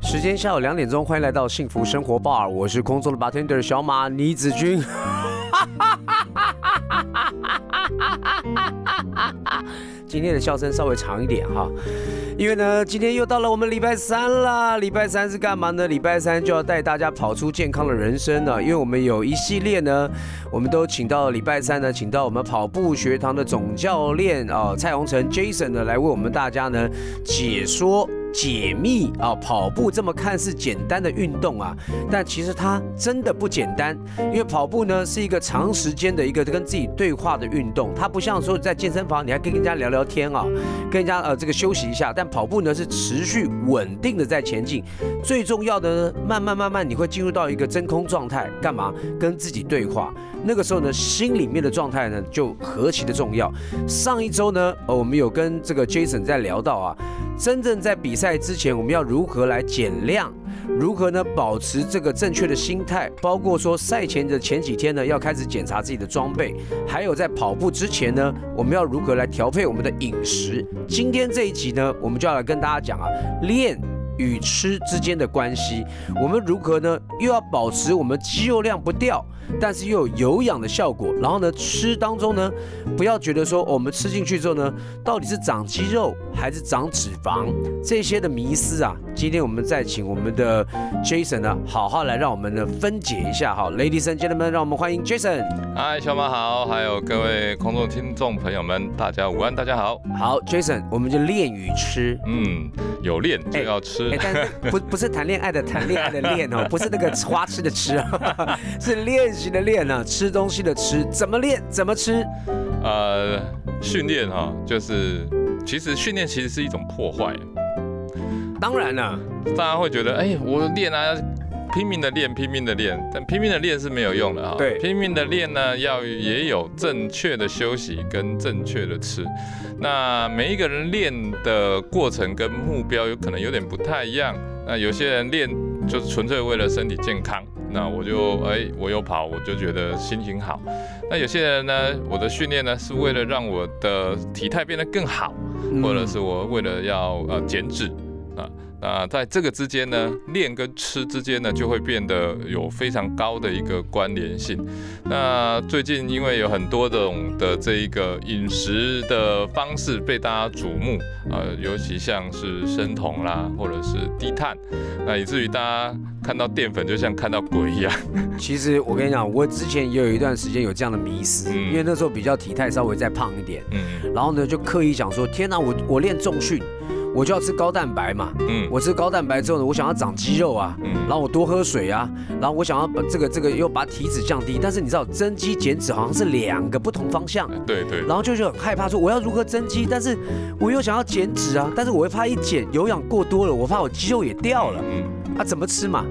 时间下午两点钟，欢迎来到幸福生活 bar，我是空中的 bartender 小马倪子君。今天的笑声稍微长一点哈，因为呢，今天又到了我们礼拜三啦。礼拜三是干嘛呢？礼拜三就要带大家跑出健康的人生了，因为我们有一系列呢，我们都请到礼拜三呢，请到我们跑步学堂的总教练啊，蔡宏成 Jason 呢，来为我们大家呢解说。解密啊，跑步这么看似简单的运动啊，但其实它真的不简单。因为跑步呢是一个长时间的一个跟自己对话的运动，它不像说在健身房你还跟人家聊聊天啊，跟人家呃这个休息一下。但跑步呢是持续稳定的在前进，最重要的呢，慢慢慢慢你会进入到一个真空状态，干嘛？跟自己对话。那个时候呢，心里面的状态呢就何其的重要。上一周呢，呃，我们有跟这个 Jason 在聊到啊。真正在比赛之前，我们要如何来减量？如何呢？保持这个正确的心态，包括说赛前的前几天呢，要开始检查自己的装备，还有在跑步之前呢，我们要如何来调配我们的饮食？今天这一集呢，我们就要来跟大家讲啊，练。与吃之间的关系，我们如何呢？又要保持我们肌肉量不掉，但是又有有氧的效果。然后呢，吃当中呢，不要觉得说我们吃进去之后呢，到底是长肌肉还是长脂肪，这些的迷思啊。今天我们再请我们的 Jason 呢，好好来让我们呢分解一下哈。Ladies and gentlemen，让我们欢迎 Jason。嗨，小马好，还有各位空中听众朋友们，大家午安，大家好。好，Jason，我们就练与吃。嗯，有练就要吃。但不不是谈恋爱的谈恋爱的练哦，不是那个花痴的吃啊，是练习的练啊，吃东西的吃，怎么练怎么吃？呃，训练哈，就是其实训练其实是一种破坏。当然了，大家会觉得，哎，我练啊。拼命的练，拼命的练，但拼命的练是没有用的啊。对，拼命的练呢，要也有正确的休息跟正确的吃。那每一个人练的过程跟目标有可能有点不太一样。那有些人练就是纯粹为了身体健康，那我就哎，我有跑，我就觉得心情好。那有些人呢，我的训练呢是为了让我的体态变得更好，或者是我为了要呃减脂啊。那在这个之间呢，练跟吃之间呢，就会变得有非常高的一个关联性。那最近因为有很多种的这一个饮食的方式被大家瞩目，呃，尤其像是生酮啦，或者是低碳，那以至于大家看到淀粉就像看到鬼一样。其实我跟你讲，我之前也有一段时间有这样的迷思，因为那时候比较体态稍微再胖一点，嗯，然后呢就刻意想说，天哪，我我练重训。我就要吃高蛋白嘛，嗯，我吃高蛋白之后呢，我想要长肌肉啊，嗯，然后我多喝水啊，然后我想要把这个这个又把体脂降低，但是你知道增肌减脂好像是两个不同方向，对对，然后就就很害怕说我要如何增肌，但是我又想要减脂啊，但是我又怕一减有氧过多了，我怕我肌肉也掉了，嗯，啊怎么吃嘛？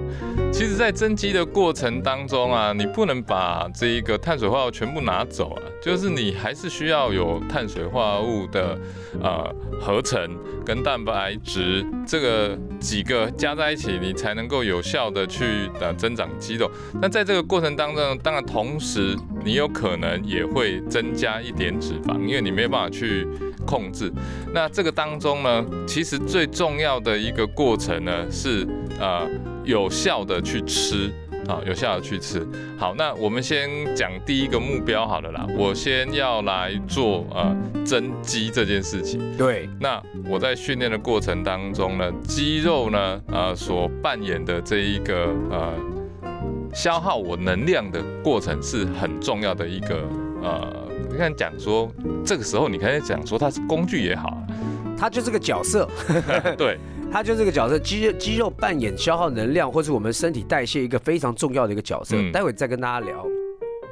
其实，在增肌的过程当中啊，你不能把这一个碳水化合物全部拿走啊，就是你还是需要有碳水化合物的呃合成跟蛋白质这个几个加在一起，你才能够有效的去呃增长肌肉。那在这个过程当中，当然同时你有可能也会增加一点脂肪，因为你没有办法去控制。那这个当中呢，其实最重要的一个过程呢是呃。有效的去吃啊，有效的去吃。好，那我们先讲第一个目标好了啦。我先要来做呃增肌这件事情。对。那我在训练的过程当中呢，肌肉呢呃所扮演的这一个呃消耗我能量的过程是很重要的一个呃，你看讲说这个时候你可以讲说它是工具也好，它就是个角色。对。他就这个角色，肌肉肌肉扮演消耗能量，或是我们身体代谢一个非常重要的一个角色。待会再跟大家聊。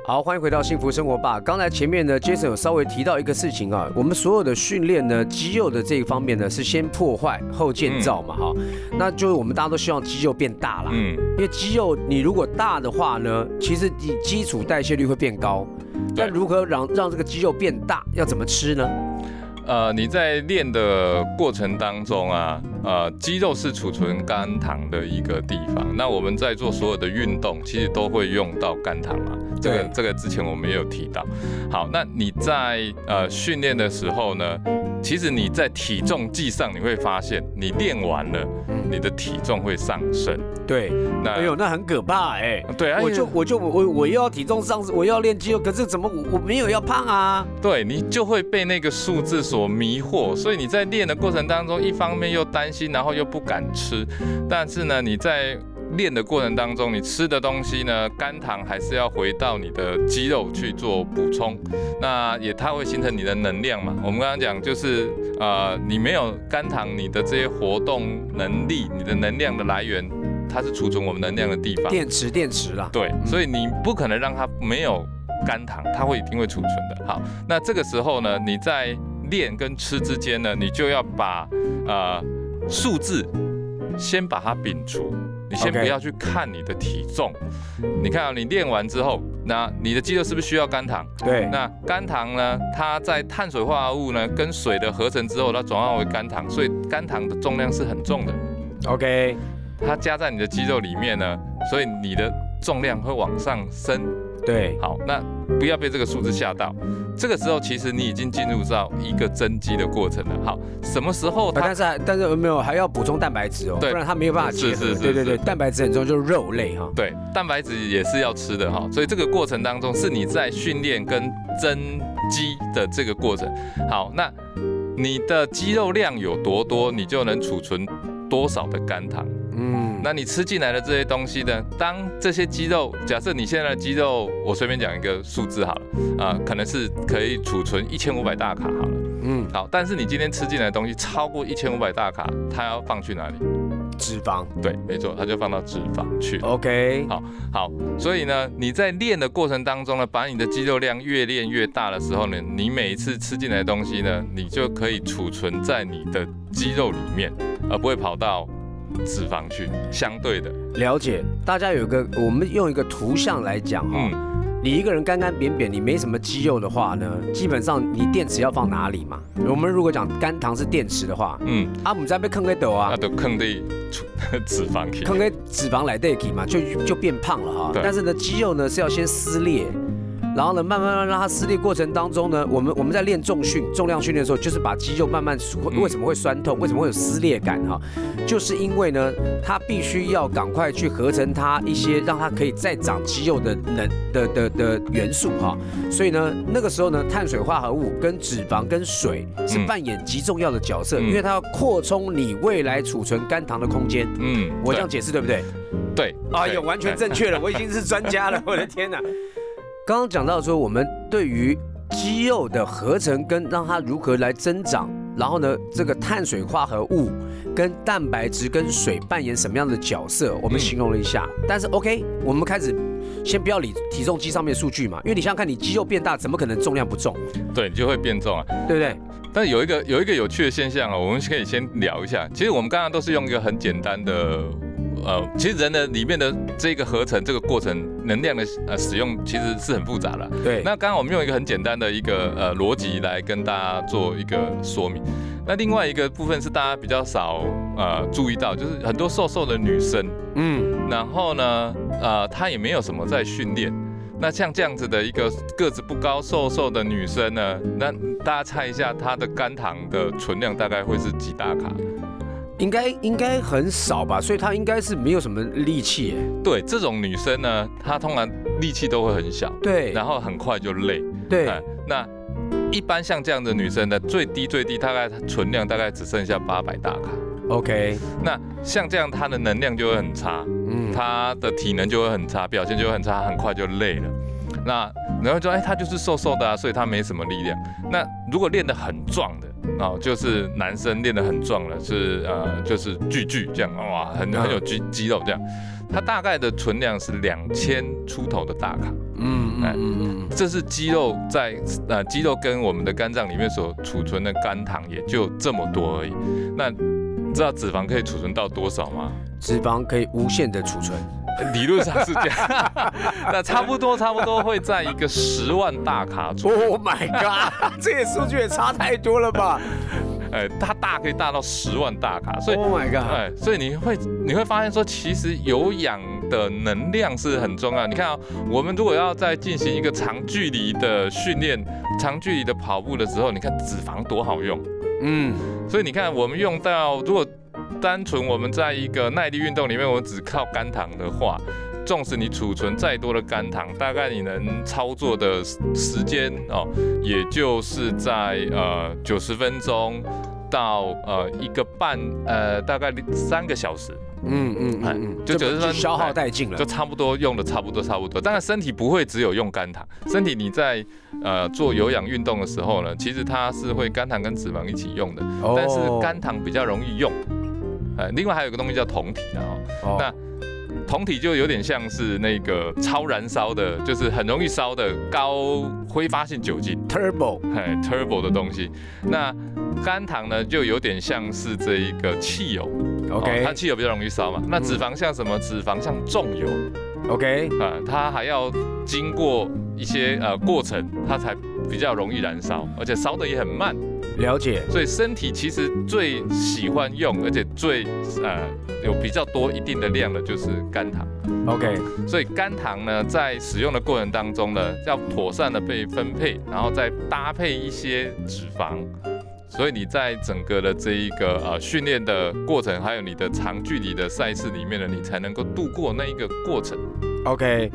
好，欢迎回到幸福生活吧。刚才前面呢，Jason 有稍微提到一个事情啊，我们所有的训练呢，肌肉的这一方面呢，是先破坏后建造嘛，哈。那就是我们大家都希望肌肉变大啦，嗯，因为肌肉你如果大的话呢，其实你基础代谢率会变高。那如何让让这个肌肉变大，要怎么吃呢？呃，你在练的过程当中啊，呃，肌肉是储存肝糖的一个地方。那我们在做所有的运动，其实都会用到肝糖嘛。这个这个之前我们也有提到。好，那你在呃训练的时候呢，其实你在体重计上你会发现，你练完了，你的体重会上升。对，那哎呦，那很可怕哎。对啊，我就我就我我又要体重上升，我又要练肌肉，可是怎么我我没有要胖啊？对你就会被那个数字所迷惑，所以你在练的过程当中，一方面又担心，然后又不敢吃，但是呢，你在练的过程当中，你吃的东西呢，肝糖还是要回到你的肌肉去做补充，那也它会形成你的能量嘛。我们刚刚讲就是呃，你没有肝糖，你的这些活动能力，你的能量的来源。它是储存我们能量的地方，电池，电池啦。对，所以你不可能让它没有肝糖，它会一定会储存的。好，那这个时候呢，你在练跟吃之间呢，你就要把呃数字先把它摒除，你先不要去看你的体重。你看啊，你练完之后，那你的肌肉是不是需要肝糖？对。那肝糖呢，它在碳水化合物呢跟水的合成之后，它转化为肝糖，所以肝糖的重量是很重的。OK。它加在你的肌肉里面呢，所以你的重量会往上升。对，好，那不要被这个数字吓到。这个时候其实你已经进入到一个增肌的过程了。好，什么时候？但是但是没有还要补充蛋白质哦，不然它没有办法结合。对对对，蛋白质很重要，就是肉类哈。对，蛋白质也是要吃的哈。所以这个过程当中是你在训练跟增肌的这个过程。好，那你的肌肉量有多多，你就能储存多少的肝糖。嗯，那你吃进来的这些东西呢？当这些肌肉，假设你现在的肌肉，我随便讲一个数字好了，啊，可能是可以储存一千五百大卡好了。嗯，好，但是你今天吃进来的东西超过一千五百大卡，它要放去哪里？脂肪。对，没错，它就放到脂肪去。OK，好，好，所以呢，你在练的过程当中呢，把你的肌肉量越练越大的时候呢，你每一次吃进来的东西呢，你就可以储存在你的肌肉里面，而不会跑到。脂肪去相对的了解，大家有一个，我们用一个图像来讲哈，你一个人干干扁扁，你没什么肌肉的话呢，基本上你电池要放哪里嘛？我们如果讲肝糖是电池的话，嗯，啊，我们在被坑给抖啊，那都坑的脂肪去，坑给脂肪来代替嘛，就就变胖了哈。但是呢，肌肉呢是要先撕裂。然后呢，慢慢慢让它撕裂过程当中呢，我们我们在练重训、重量训练的时候，就是把肌肉慢慢为什么会酸痛，为什么会有撕裂感哈，就是因为呢，它必须要赶快去合成它一些让它可以再长肌肉的能的的的元素哈，所以呢，那个时候呢，碳水化合物跟脂肪跟水是扮演极重要的角色，因为它要扩充你未来储存肝糖的空间。嗯，我这样解释对不对？对，哎呦，完全正确了，我已经是专家了，我的天哪！刚刚讲到说，我们对于肌肉的合成跟让它如何来增长，然后呢，这个碳水化合物跟蛋白质跟水扮演什么样的角色，我们形容了一下。但是 OK，我们开始先不要理体重机上面数据嘛，因为你想想看，你肌肉变大，怎么可能重量不重？对，你就会变重啊，对不对？但有一个有一个有趣的现象啊，我们可以先聊一下。其实我们刚刚都是用一个很简单的。呃，其实人的里面的这个合成这个过程，能量的呃使用其实是很复杂的。对。那刚刚我们用一个很简单的一个呃逻辑来跟大家做一个说明。那另外一个部分是大家比较少呃注意到，就是很多瘦瘦的女生，嗯，然后呢，呃，她也没有什么在训练。那像这样子的一个个子不高、瘦瘦的女生呢，那大家猜一下她的肝糖的存量大概会是几大卡？应该应该很少吧，所以她应该是没有什么力气。对，这种女生呢，她通常力气都会很小，对，然后很快就累。对，那一般像这样的女生呢，最低最低大概存量大概只剩下八百大卡。OK，那像这样她的能量就会很差，嗯，她的体能就会很差，表现就会很差，很快就累了。那然后说，哎，她就是瘦瘦的啊，所以她没什么力量。那如果练得很壮的。哦，就是男生练得很壮了，是呃，就是巨巨这样，哇，很很有肌肌肉这样，它大概的存量是两千出头的大卡，嗯嗯嗯嗯，这是肌肉在呃肌肉跟我们的肝脏里面所储存的肝糖也就这么多而已。那你知道脂肪可以储存到多少吗？脂肪可以无限的储存。理论上是这样，那差不多差不多会在一个十万大卡左右。Oh my god，这个数据也差太多了吧哎，它大可以大到十万大卡，所以？Oh my god，哎，所以你会你会发现说，其实有氧的能量是很重要。你看啊、我们如果要在进行一个长距离的训练、长距离的跑步的时候，你看脂肪多好用。嗯，所以你看，我们用到如果单纯我们在一个耐力运动里面，我们只靠肝糖的话，纵使你储存再多的肝糖，大概你能操作的时间哦，也就是在呃九十分钟到呃一个半呃大概三个小时，嗯嗯哎嗯嗯，就九十分消耗殆尽了就。差不多用的差不多差不多。当然身体不会只有用肝糖，身体你在呃做有氧运动的时候呢，其实它是会肝糖跟脂肪一起用的。哦但是肝糖比较容易用。呃，另外还有一个东西叫酮体啊、哦，哦。那酮体就有点像是那个超燃烧的，就是很容易烧的高挥发性酒精，turbo。哎，turbo 的东西。那肝糖呢，就有点像是这一个汽油。哦它 OK 汽油比较容易烧嘛。那脂肪像什么？脂肪像重油。OK 啊、它还要经过一些呃过程，它才比较容易燃烧，而且烧的也很慢。了解所以身体其实最喜欢用，而且最呃有比较多一定的量的就是肝糖。OK 所以肝糖呢，在使用的过程当中呢，要妥善的被分配，然后再搭配一些脂肪。所以你在整个的这一个呃训练的过程，还有你的长距离的赛事里面呢，你才能够度过那一个过程。OK，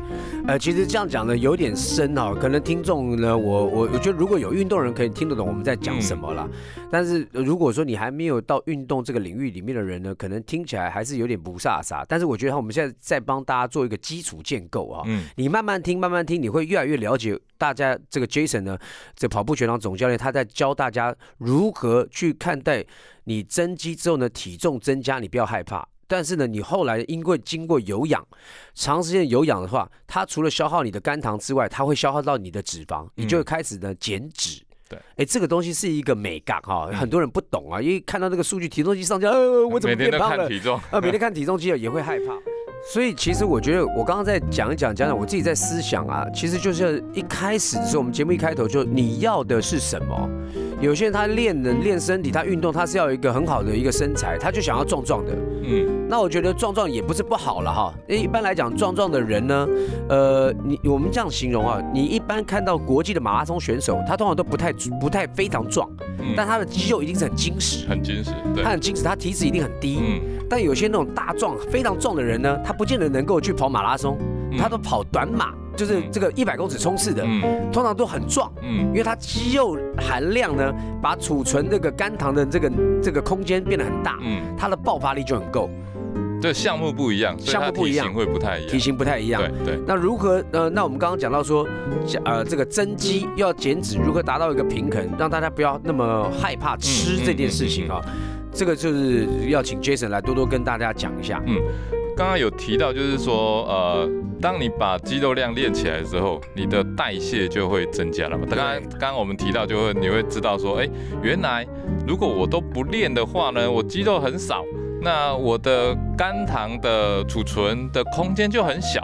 呃，其实这样讲呢有点深哦、可能听众呢，我我我觉得如果有运动人可以听得懂我们在讲什么啦，但是呃如果说你还没有到运动这个领域里面的人呢，可能听起来还是有点不飒飒。但是我觉得我们现在在帮大家做一个基础建构啊，嗯，你慢慢听，慢慢听，你会越来越了解大家这个 Jason 呢，这跑步全场总教练，他在教大家如何去看待你增肌之后呢，体重增加，你不要害怕。但是呢，你后来因为经过有氧，长时间有氧的话，它除了消耗你的肝糖之外，它会消耗到你的脂肪，你就会开始呢减脂。对，哎，这个东西是一个美感哈，嗯很多人不懂啊，因为看到那个数据体重机上架，呃，我怎么变胖了看？体重，啊，每天看体重机也会害怕。所以其实我觉得，我刚刚在讲一讲讲讲，我自己在思想啊，其实就是一开始的时候，我们节目一开头就你要的是什么？有些人他练人练身体，他运动他是要有一个很好的一个身材，他就想要壮壮的。嗯，那我觉得壮壮也不是不好了哈。因为一般来讲，壮壮的人呢，呃，你我们这样形容啊，你一般看到国际的马拉松选手，他通常都不太不太非常壮，嗯。但他的肌肉一定是很精实，很矜持，对。他，很精实，他体脂一定很低。嗯，但有些那种大壮、非常壮的人呢，他不见得能够去跑马拉松，嗯。他都跑短马，就是嗯这个一百公尺冲刺的，嗯通常都很壮，嗯因为它肌肉含量呢，把储存这个肝糖的这个这个空间变得很大，嗯，它的爆发力就很够，这项目不一样，项目不一样体型会不太一样，体型不太一样。对对，那如何呃？那我们刚刚讲到说，呃，这个增肌要减脂，如何达到一个平衡，让大家不要那么害怕吃嗯这件事情啊？这个就是要请 Jason 来多多跟大家讲一下。刚刚有提到，就是说，呃，当你把肌肉量练起来之后，你的代谢就会增加了嘛。刚刚刚刚我们提到，就会你会知道说，哎，原来如果我都不练的话呢，我肌肉很少，那我的肝糖的储存的空间就很小，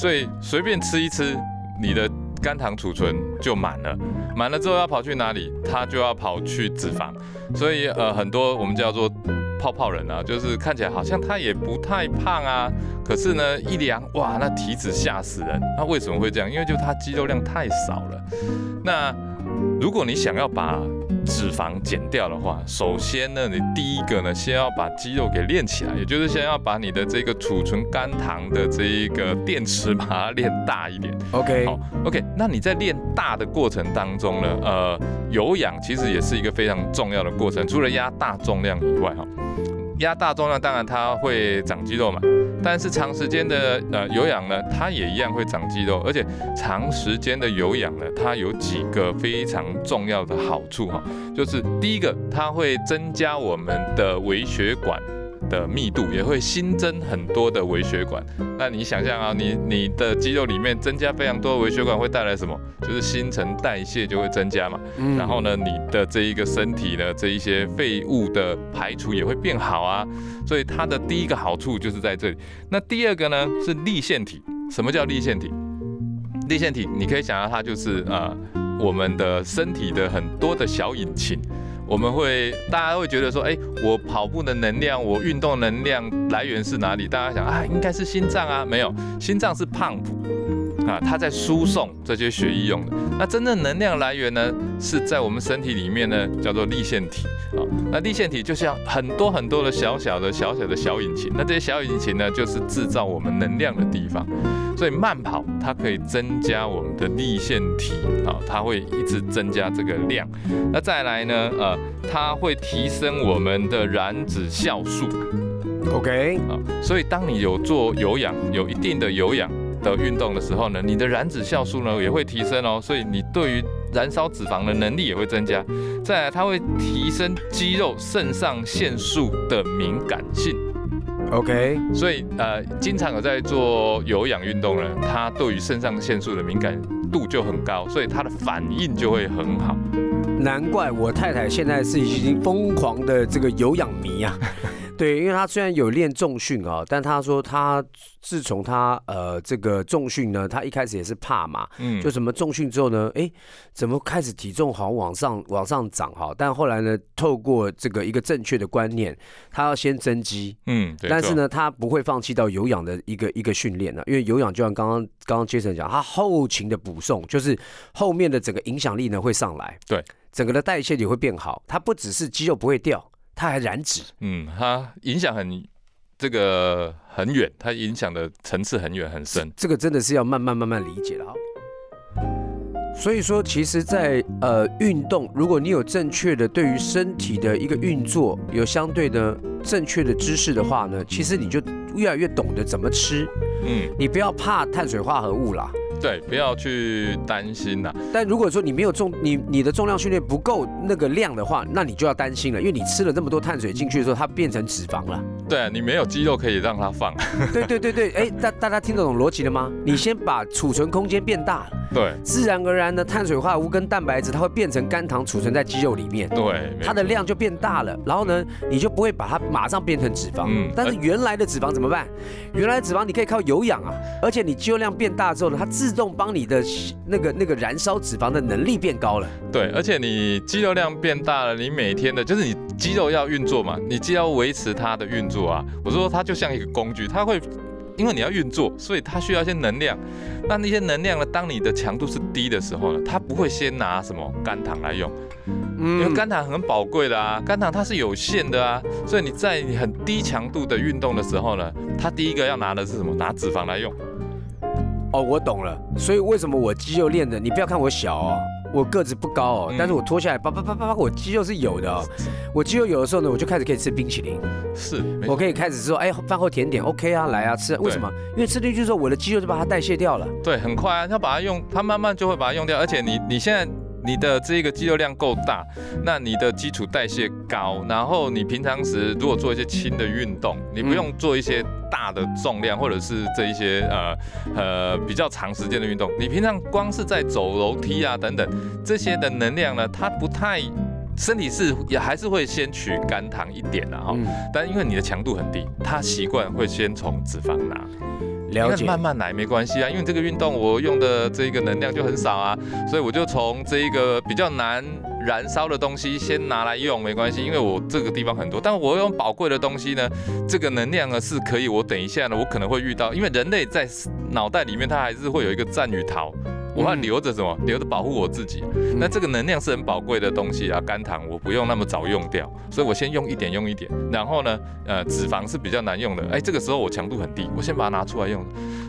所以随便吃一吃，你的肝糖储存就满了，满了之后要跑去哪里？它就要跑去脂肪，所以呃，很多我们叫做泡泡人啊，就是看起来好像他也不太胖啊，可是呢一量哇，那体脂吓死人。那为什么会这样？因为就他肌肉量太少了。那如果你想要把脂肪减掉的话，首先呢，你第一个呢，先要把肌肉给练起来，也就是先要把你的这个储存肝糖的这一个电池把它练大一点。OK，好，OK，那你在练大的过程当中呢，呃，有氧其实也是一个非常重要的过程，除了压大重量以外，哈，压大重量当然它会长肌肉嘛，但是长时间的呃有氧呢，它也一样会长肌肉，而且长时间的有氧呢，它有几个非常重要的好处哈，就是第一个，它会增加我们的微血管的密度，也会新增很多的微血管。那你想象啊，你你的肌肉里面增加非常多的微血管，会带来什么？就是新陈代谢就会增加嘛。嗯然后呢，你的这一个身体呢，这一些废物的排除也会变好啊。所以它的第一个好处就是在这里。那第二个呢是立腺体。什么叫立腺体？立腺体你可以想象它就是呃我们的身体的很多的小引擎。我们会大家会觉得说，哎，我跑步的能量，我运动能量来源是哪里？大家想啊，应该是心脏啊，没有，心脏是胖虎啊，它在输送这些血液用的。那真正能量来源呢，是在我们身体里面呢，叫做立腺体啊。那立腺体就像很多很多的小小的小小的小引擎，那这些小引擎呢，就是制造我们能量的地方。所以慢跑它可以增加我们的立腺体啊，它会一直增加这个量。那再来呢，呃，它会提升我们的燃脂酵素。OK，啊，所以当你有做有氧，有一定的有氧的运动的时候呢，你的燃脂酵素呢也会提升哦，所以你对于燃烧脂肪的能力也会增加。再来，它会提升肌肉肾上腺素的敏感性，OK，所以呃，经常有在做有氧运动的人，他对于肾上腺素的敏感度就很高，所以他的反应就会很好。难怪我太太现在是已经疯狂的这个有氧迷啊。对，因为他虽然有练重训啊，但他说他自从他呃这个重训呢，他一开始也是怕嘛，嗯。就什么重训之后呢，哎，怎么开始体重好像往上往上涨哈？但后来呢，透过这个一个正确的观念，他要先增肌，嗯，但是，呢，他不会放弃到有氧的一个一个训练呢，因为有氧就像刚刚刚刚 Jason 讲，他后勤的补送，就是后面的整个影响力呢会上来，对，整个的代谢也会变好，它不只是肌肉不会掉，它还燃脂。嗯，它影响很这个很远，它影响的层次很远很深。这个真的是要慢慢慢慢理解了啊。所以说，其实在，呃运动，如果你有正确的对于身体的一个运作有相对的正确的知识的话呢，其实你就越来越懂得怎么吃，嗯，你不要怕碳水化合物啦。对，不要去担心呐、但如果说你没有重，你你的重量训练不够那个量的话，那你就要担心了，因为你吃了那么多碳水进去的时候，它变成脂肪了。对啊，你没有肌肉可以让它放。对对对对，哎，大大家听得懂逻辑了吗？你先把储存空间变大，对自然而然的碳水化合物跟蛋白质它会变成肝糖储存在肌肉里面。对，它的量就变大了，然后呢，你就不会把它马上变成脂肪。嗯但是原来的脂肪怎么办？原来的脂肪你可以靠有氧啊，而且你肌肉量变大之后呢，它自动帮你的那个那个燃烧脂肪的能力变高了。对，而且你肌肉量变大了，你每天的就是你肌肉要运作嘛，你既要维持它的运作啊。我说它就像一个工具，它会。因为你要运作，所以它需要一些能量。那那些能量呢？当你的强度是低的时候呢，它不会先拿什么肝糖来用，因为嗯，肝糖很宝贵的啊，肝糖它是有限的啊，所以你在你很低强度的运动的时候呢，它第一个要拿的是什么？拿脂肪来用。哦，我懂了。所以为什么我肌肉练的？你不要看我小哦，我个子不高哦，嗯但是我脱下来，叭叭叭叭叭，我肌肉是有的哦。我肌肉有的时候呢，我就开始可以吃冰淇淋，是，我可以开始说，哎，饭后甜点 OK 啊，来啊吃。为什么？因为吃进去之后，我的肌肉就把它代谢掉了。对，很快啊，它把它用，它慢慢就会把它用掉。而且你你现在你的这个肌肉量够大，那你的基础代谢高，然后你平常时如果做一些轻的运动，你不用做一些大的重量或者是这一些呃呃比较长时间的运动，你平常光是在走楼梯啊等等这些的能量呢，它不太。身体是也还是会先取肝糖一点啊，哈、嗯，但因为你的强度很低，它习惯会先从脂肪拿。了解。那慢慢来没关系啊，因为这个运动我用的这个能量就很少啊，所以我就从这一个比较难燃烧的东西先拿来用，没关系，因为我这个地方很多，但我用宝贵的东西呢，这个能量呢是可以，我等一下呢我可能会遇到，因为人类在脑袋里面它还是会有一个战与逃。我留着什么？留着保护我自己。那这个能量是很宝贵的东西啊，肝糖我不用那么早用掉，所以我先用一点用一点。然后呢，呃，脂肪是比较难用的，哎，这个时候我强度很低，我先把它拿出来用。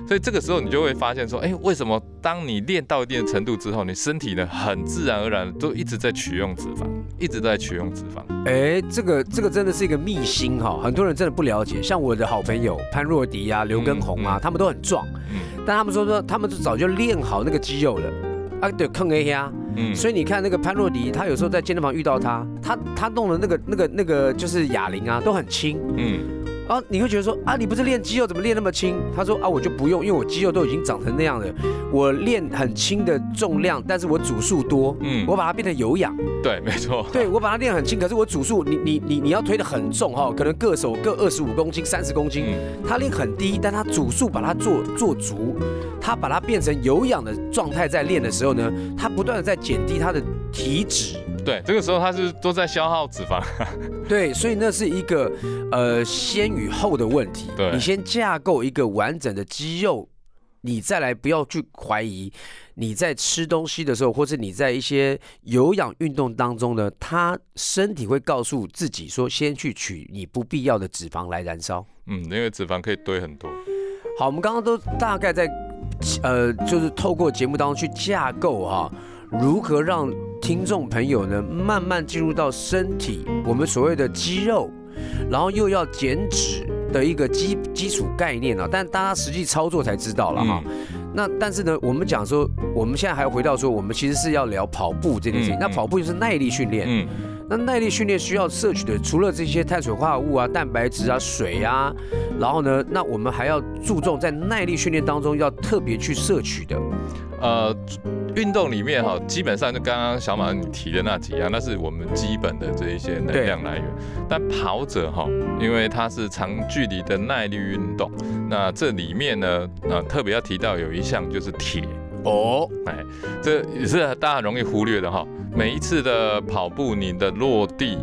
所以这个时候你就会发现说，哎，为什么当你练到一定的程度之后，你身体呢很自然而然都一直在取用脂肪，一直在取用脂肪。哎，这个这个真的是一个秘辛哈，很多人真的不了解。像我的好朋友潘若迪啊、刘根红啊，嗯他们都很壮，嗯但他们说说他们就早就练好那个肌肉了。啊，对，坑 A 呀，嗯，所以你看那个潘若迪，他有时候在健身房遇到他，他他弄的那个那个那个就是哑铃啊，都很轻。嗯啊，你会觉得说啊，你不是练肌肉怎么练那么轻？他说啊，我就不用，因为我肌肉都已经长成那样了，我练很轻的重量，但是我组数多，嗯，我把它变成有氧。对，没错。对我把它练很轻，可是我组数，你你你你要推的很重哈，可能各手各二十五公斤、三十公斤，他练很低，但他组数把它做做足，他把它变成有氧的状态在练的时候呢，他不断的在减低他的体脂。对，这个时候它是都在消耗脂肪。对，所以那是一个呃先与后的问题。对，你先架构一个完整的肌肉，你再来不要去怀疑你在吃东西的时候，或者你在一些有氧运动当中呢，他身体会告诉自己说，先去取你不必要的脂肪来燃烧。嗯，因为脂肪可以堆很多。好，我们刚刚都大概在呃，就是透过节目当中去架构哈。如何让听众朋友呢慢慢进入到身体，我们所谓的肌肉，然后又要减脂的一个基基础概念啊？但大家实际操作才知道了哈。那但是呢，我们讲说，我们现在还要回到说，我们其实是要聊跑步这件事情。那跑步就是耐力训练。嗯。那耐力训练需要摄取的，除了这些碳水化合物啊、蛋白质啊、水啊，然后呢，那我们还要注重在耐力训练当中要特别去摄取的。呃，运动里面哈，基本上就刚刚小马你提的那几样，那是我们基本的这一些能量来源。但跑者哈，因为它是长距离的耐力运动，那这里面呢，呃，特别要提到有一项就是铁。哦，哎，这也是大家容易忽略的哈。每一次的跑步，你的落地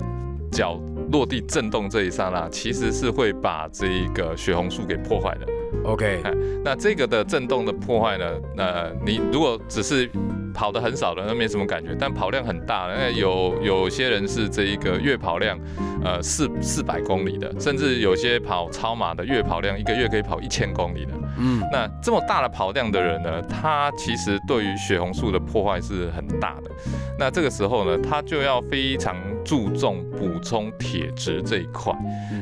脚落地震动这一刹那，其实是会把这一个血红素给破坏的。OK，那这个的震动的破坏呢？那你如果只是跑的很少的，那没什么感觉。但跑量很大的，那有有些人是这一个月跑量，呃，四四百公里的，甚至有些跑超马的月跑量一个月可以跑一千公里的。嗯，那这么大的跑量的人呢，他其实对于血红素的破坏是很大的。那这个时候呢，他就要非常注重补充铁质这一块。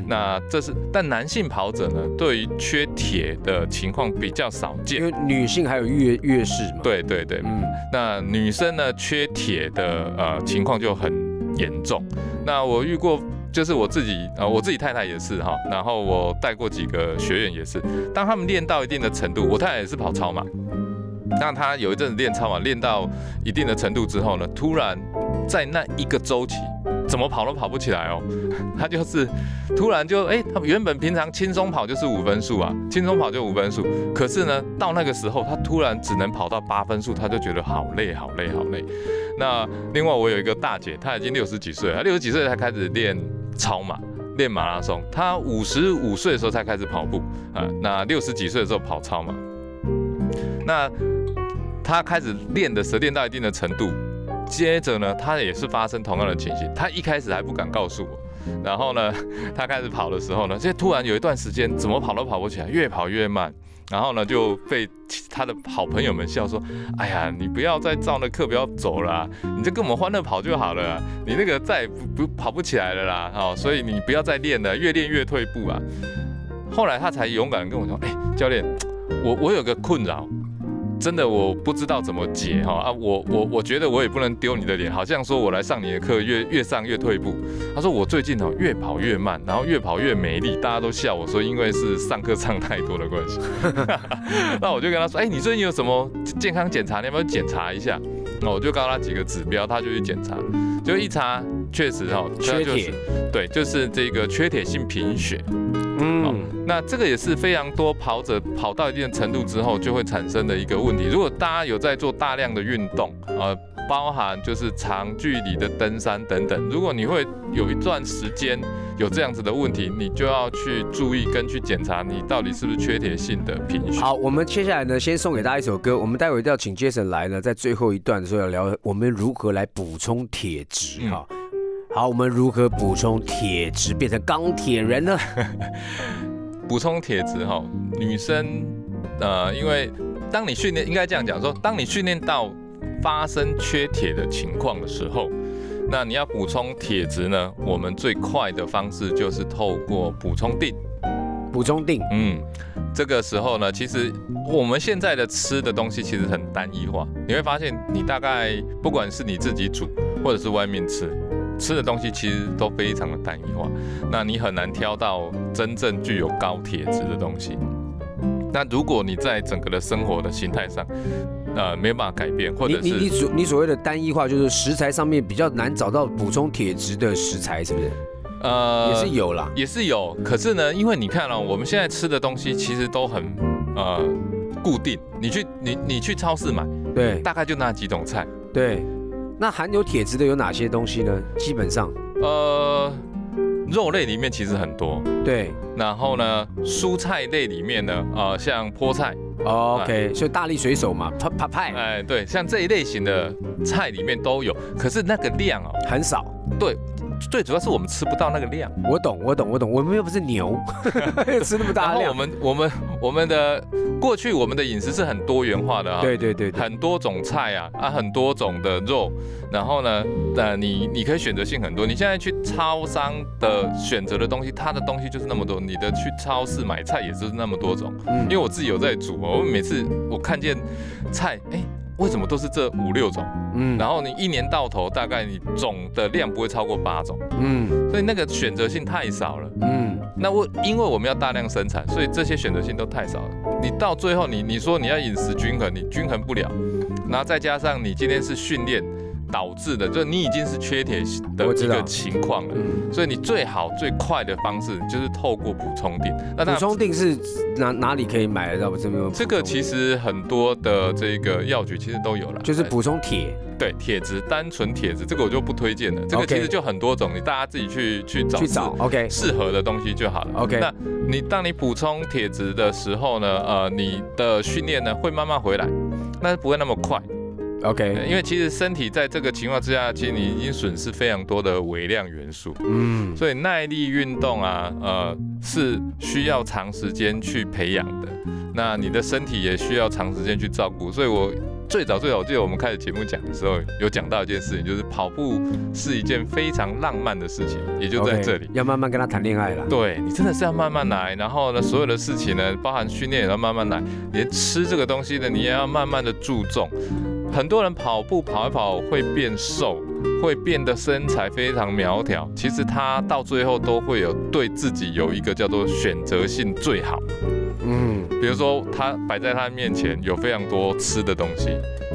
那这是，但男性跑者呢，对于缺铁的情况比较少见，因为女性还有月月事嘛。对对对，嗯，那那女生呢，缺铁的呃情况就很严重。那我遇过。就是我自己啊，我自己太太也是哈，然后我带过几个学员也是，当他们练到一定的程度，我太太也是跑操嘛，那她有一阵子练操嘛，练到一定的程度之后呢，突然在那一个周期，怎么跑都跑不起来哦，他就是突然就哎，他原本平常轻松跑就是五分数啊，轻松跑就五分数，可是呢，到那个时候他突然只能跑到八分数，他就觉得好累好累好累。那另外我有一个大姐，她已经六十几岁，她六十几岁才开始练。超马练马拉松，他五十五岁的时候才开始跑步啊，那六十几岁的时候跑超马，那他开始练的时候练到一定的程度，接着呢，他也是发生同样的情形，他一开始还不敢告诉我，然后呢，他开始跑的时候呢，就突然有一段时间怎么跑都跑不起来，越跑越慢。然后呢，就被他的好朋友们笑说：“哎呀，你不要再照那课表走了，你就跟我们欢乐跑就好了。你那个再不不跑不起来了啦，哦，所以你不要再练了，越练越退步啊。”后来他才勇敢跟我说：“哎，教练，我我有个困扰。”真的我不知道怎么解哈啊，我我我觉得我也不能丢你的脸，好像说我来上你的课越越上越退步。他说我最近哦越跑越慢，然后越跑越没力，大家都笑我说因为是上课上太多的关系。那我就跟他说，哎，你最近有什么健康检查？你要不要检查一下？那我就告诉他几个指标，他就去检查，就一查确实哈缺铁，对，就是这个缺铁性贫血。嗯，那这个也是非常多跑者跑到一定的程度之后就会产生的一个问题。如果大家有在做大量的运动，呃，包含就是长距离的登山等等，如果你会有一段时间有这样子的问题，你就要去注意跟去检查你到底是不是缺铁性的贫血。好，我们接下来呢，先送给大家一首歌，我们待会一定要请 Jason 来呢，在最后一段的时候要聊我们如何来补充铁质哈。好，我们如何补充铁质变成钢铁人呢？补充铁质哈，女生呃，因为当你训练，应该这样讲说，当你训练到发生缺铁的情况的时候，那你要补充铁质呢，我们最快的方式就是透过补充锭。补充锭，嗯，这个时候呢，其实我们现在的吃的东西其实很单一化，你会发现，你大概不管是你自己煮或者是外面吃。吃的东西其实都非常的单一化，那你很难挑到真正具有高铁质的东西。那如果你在整个的生活的心态上，呃，没有办法改变，或者是你你你所你所谓的单一化，就是食材上面比较难找到补充铁质的食材，是不是？呃也是有啦。也是有，可是呢，因为你看了、我们现在吃的东西其实都很呃固定，你去你你去超市买，对大概就那几种菜，对。那含有铁质的有哪些东西呢？基本上，呃，肉类里面其实很多，对。然后呢，蔬菜类里面呢，呃，像菠菜，哦 OK，所以大力水手嘛，啪啪派哎，对，像这一类型的菜里面都有，可是那个量哦，很少。对，最主要是我们吃不到那个量。我懂，我懂，我懂。我们又不是牛，吃那么大量。后我们我们我们的过去我们的饮食是很多元化的啊，对对对对，很多种菜啊啊，很多种的肉，然后呢，呃，你你可以选择性很多。你现在去超商的选择的东西，它的东西就是那么多，你的去超市买菜也是那么多种。嗯因为我自己有在煮哦，我每次我看见菜，哎，为什么都是这五六种？嗯然后你一年到头大概你总的量不会超过八种，嗯所以那个选择性太少了。嗯，那我因为我们要大量生产，所以这些选择性都太少了。你到最后你你说你要饮食均衡，你均衡不了，然后再加上你今天是训练导致的，就是你已经是缺铁的一个情况了。嗯所以你最好最快的方式就是透过补充锭。那补充锭是哪哪里可以买得到？这边有这个其实很多的这个药局其实都有了，就是补充铁。对铁质，单纯铁质这个我就不推荐了。这个其实就很多种，你大家自己去去找去找，OK 适合的东西就好了。OK 那你当你补充铁质的时候呢，呃，你的训练呢会慢慢回来，但是不会那么快，OK，因为其实身体在这个情况之下，其实你已经损失非常多的微量元素，嗯所以耐力运动啊，呃，是需要长时间去培养的。那你的身体也需要长时间去照顾，所以我最早最早，我记得我们开始节目讲的时候，有讲到一件事情，就是跑步是一件非常浪漫的事情，也就在这里。要慢慢跟他谈恋爱了。对你真的是要慢慢来，然后呢，所有的事情呢，包含训练也要慢慢来，连吃这个东西呢，你也要慢慢的注重。很多人跑步跑一跑会变瘦，会变得身材非常苗条，其实他到最后都会有对自己有一个叫做选择性最好。嗯比如说他摆在他面前有非常多吃的东西，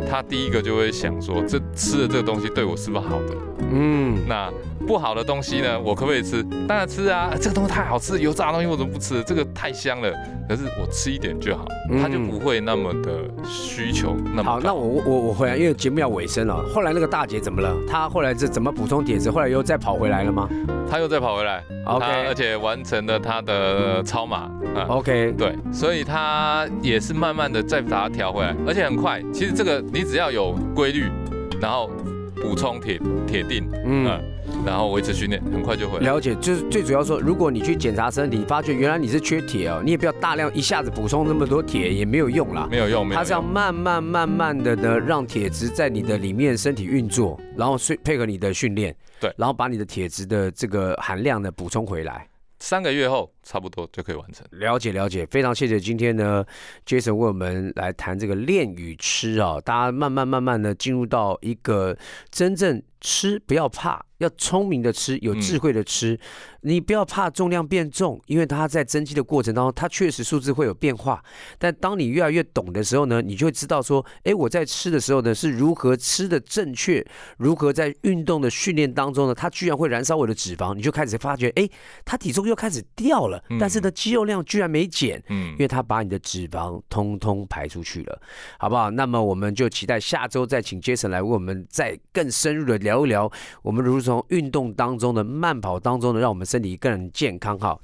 他第一个就会想说，这吃的这个东西对我是不是好的？嗯，那不好的东西呢，我可不可以吃？当然吃啊，这个东西太好吃，油炸的东西我怎么不吃？这个太香了，可是我吃一点就好，嗯他就不会那么的需求那么好，那高。我我我回来，因为节目要尾声了。后来那个大姐怎么了？她后来是怎么补充铁质？后来又再跑回来了吗她又再跑回来？OK 他而且完成了她的超马嗯。OK，对，所以她也是慢慢的再把它调回来，而且很快。其实这个你只要有规律，然后补充铁铁定，嗯。嗯，然后维持训练，很快就回来。了解，就是最主要说，如果你去检查身体，发觉原来你是缺铁哦，你也不要大量一下子补充那么多铁，也没有用啦。没有用，没有它是要。慢慢慢慢的呢，让铁质在你的里面身体运作，然后配配合你的训练，对然后把你的铁质的这个含量呢补充回来。三个月后差不多就可以完成。了解了解，非常谢谢今天呢，Jason 为我们来谈这个练与吃啊，大家慢慢慢慢的进入到一个真正吃不要怕，要聪明的吃，有智慧的吃，你不要怕重量变重，因为它在增肌的过程当中，它确实数字会有变化，但当你越来越懂的时候呢，你就会知道说，哎，我在吃的时候呢是如何吃的正确，如何在运动的训练当中呢，它居然会燃烧我的脂肪，你就开始发觉，哎，它体重又开始掉了，但是呢肌肉量居然没减，嗯因，为它把你的脂肪通通排出去了，好不好？那么我们就期待下周再请 Jason 来为我们再更深入的聊一聊，我们如从运动当中的慢跑当中的，让我们身体更健康哈。